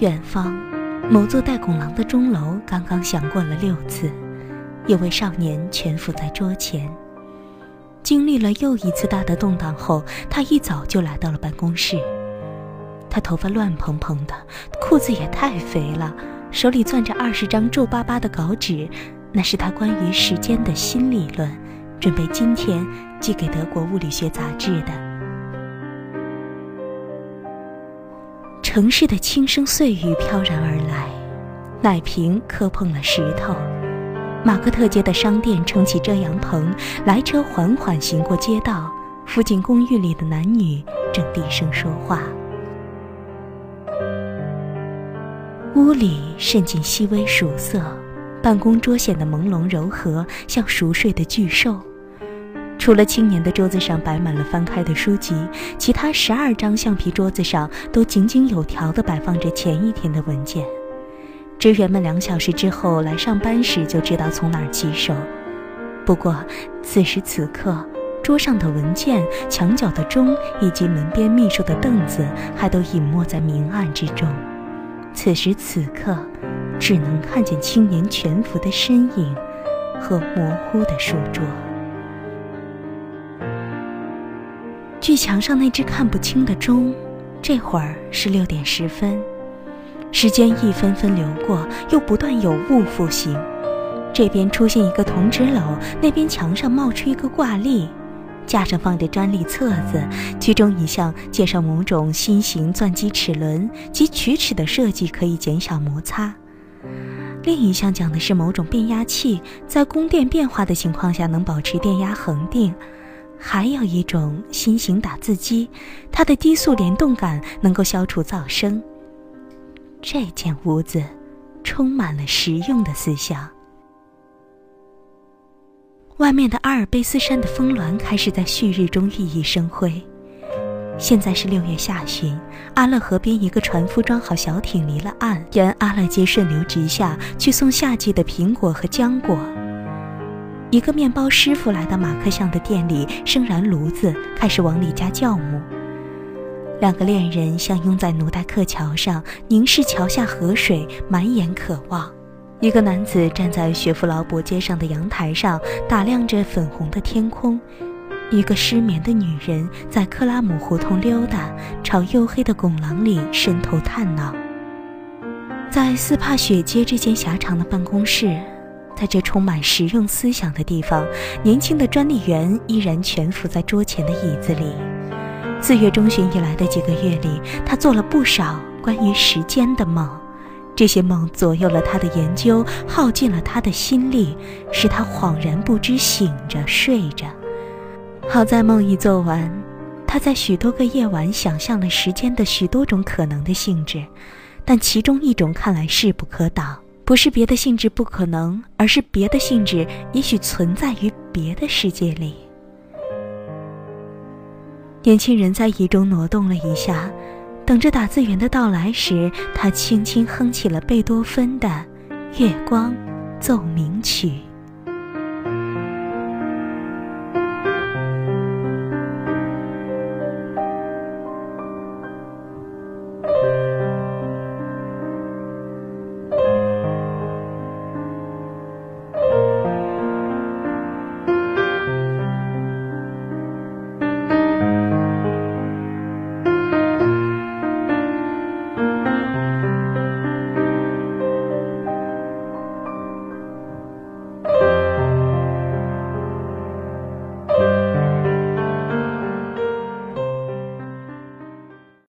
远方，某座带拱廊的钟楼刚刚响过了六次，有位少年蜷伏在桌前。经历了又一次大的动荡后，他一早就来到了办公室。他头发乱蓬蓬的，裤子也太肥了，手里攥着二十张皱巴巴的稿纸，那是他关于时间的新理论，准备今天寄给德国物理学杂志的。城市的轻声碎语飘然而来，奶瓶磕碰了石头。马克特街的商店撑起遮阳棚，来车缓缓行过街道。附近公寓里的男女正低声说话。屋里渗进细微曙色，办公桌显得朦胧柔和，像熟睡的巨兽。除了青年的桌子上摆满了翻开的书籍，其他十二张橡皮桌子上都井井有条地摆放着前一天的文件。职员们两小时之后来上班时就知道从哪儿起手。不过，此时此刻，桌上的文件、墙角的钟以及门边秘书的凳子还都隐没在明暗之中。此时此刻，只能看见青年蜷伏的身影和模糊的书桌。距墙上那只看不清的钟，这会儿是六点十分。时间一分分流过，又不断有物复兴。这边出现一个铜纸篓，那边墙上冒出一个挂历，架上放着专利册子，其中一项介绍某种新型钻机齿轮及曲尺的设计可以减小摩擦；另一项讲的是某种变压器在供电变化的情况下能保持电压恒定；还有一种新型打字机，它的低速联动感能够消除噪声。这间屋子充满了实用的思想。外面的阿尔卑斯山的峰峦开始在旭日中熠熠生辉。现在是六月下旬，阿勒河边一个船夫装好小艇离了岸，沿阿勒街顺流直下去送夏季的苹果和浆果。一个面包师傅来到马克巷的店里，生燃炉子，开始往里加酵母。两个恋人相拥在奴代克桥上，凝视桥下河水，满眼渴望。一个男子站在雪佛劳勃街上的阳台上，打量着粉红的天空；一个失眠的女人在克拉姆胡同溜达，朝黝黑的拱廊里伸头探脑。在斯帕雪街这间狭长的办公室，在这充满实用思想的地方，年轻的专利员依然蜷伏在桌前的椅子里。四月中旬以来的几个月里，他做了不少关于时间的梦，这些梦左右了他的研究，耗尽了他的心力，使他恍然不知醒着睡着。好在梦一做完，他在许多个夜晚想象了时间的许多种可能的性质，但其中一种看来势不可挡，不是别的性质不可能，而是别的性质也许存在于别的世界里。年轻人在椅中挪动了一下，等着打字员的到来时，他轻轻哼起了贝多芬的《月光奏鸣曲》。